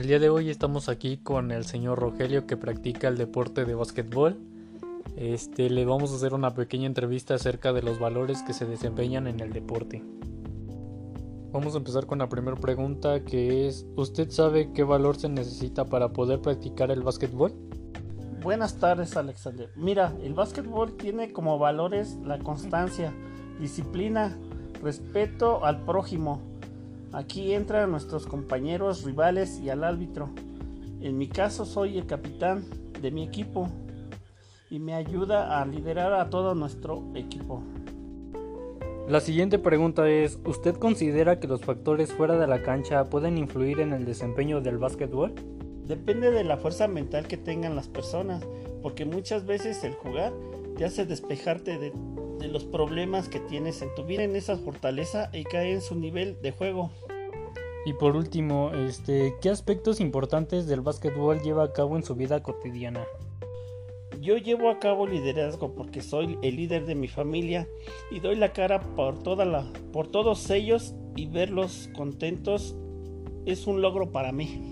día de hoy estamos aquí con el señor Rogelio que practica el deporte de básquetbol. Este, le vamos a hacer una pequeña entrevista acerca de los valores que se desempeñan en el deporte. Vamos a empezar con la primera pregunta que es, ¿usted sabe qué valor se necesita para poder practicar el básquetbol? Buenas tardes Alexander. Mira, el básquetbol tiene como valores la constancia, disciplina, respeto al prójimo. Aquí entran nuestros compañeros, rivales y al árbitro. En mi caso soy el capitán de mi equipo y me ayuda a liderar a todo nuestro equipo. La siguiente pregunta es, ¿usted considera que los factores fuera de la cancha pueden influir en el desempeño del básquetbol? Depende de la fuerza mental que tengan las personas, porque muchas veces el jugar te hace despejarte de, de los problemas que tienes en tu vida, en esa fortaleza y cae en su nivel de juego. Y por último, este, ¿qué aspectos importantes del básquetbol lleva a cabo en su vida cotidiana? Yo llevo a cabo liderazgo porque soy el líder de mi familia y doy la cara por toda la por todos ellos y verlos contentos es un logro para mí.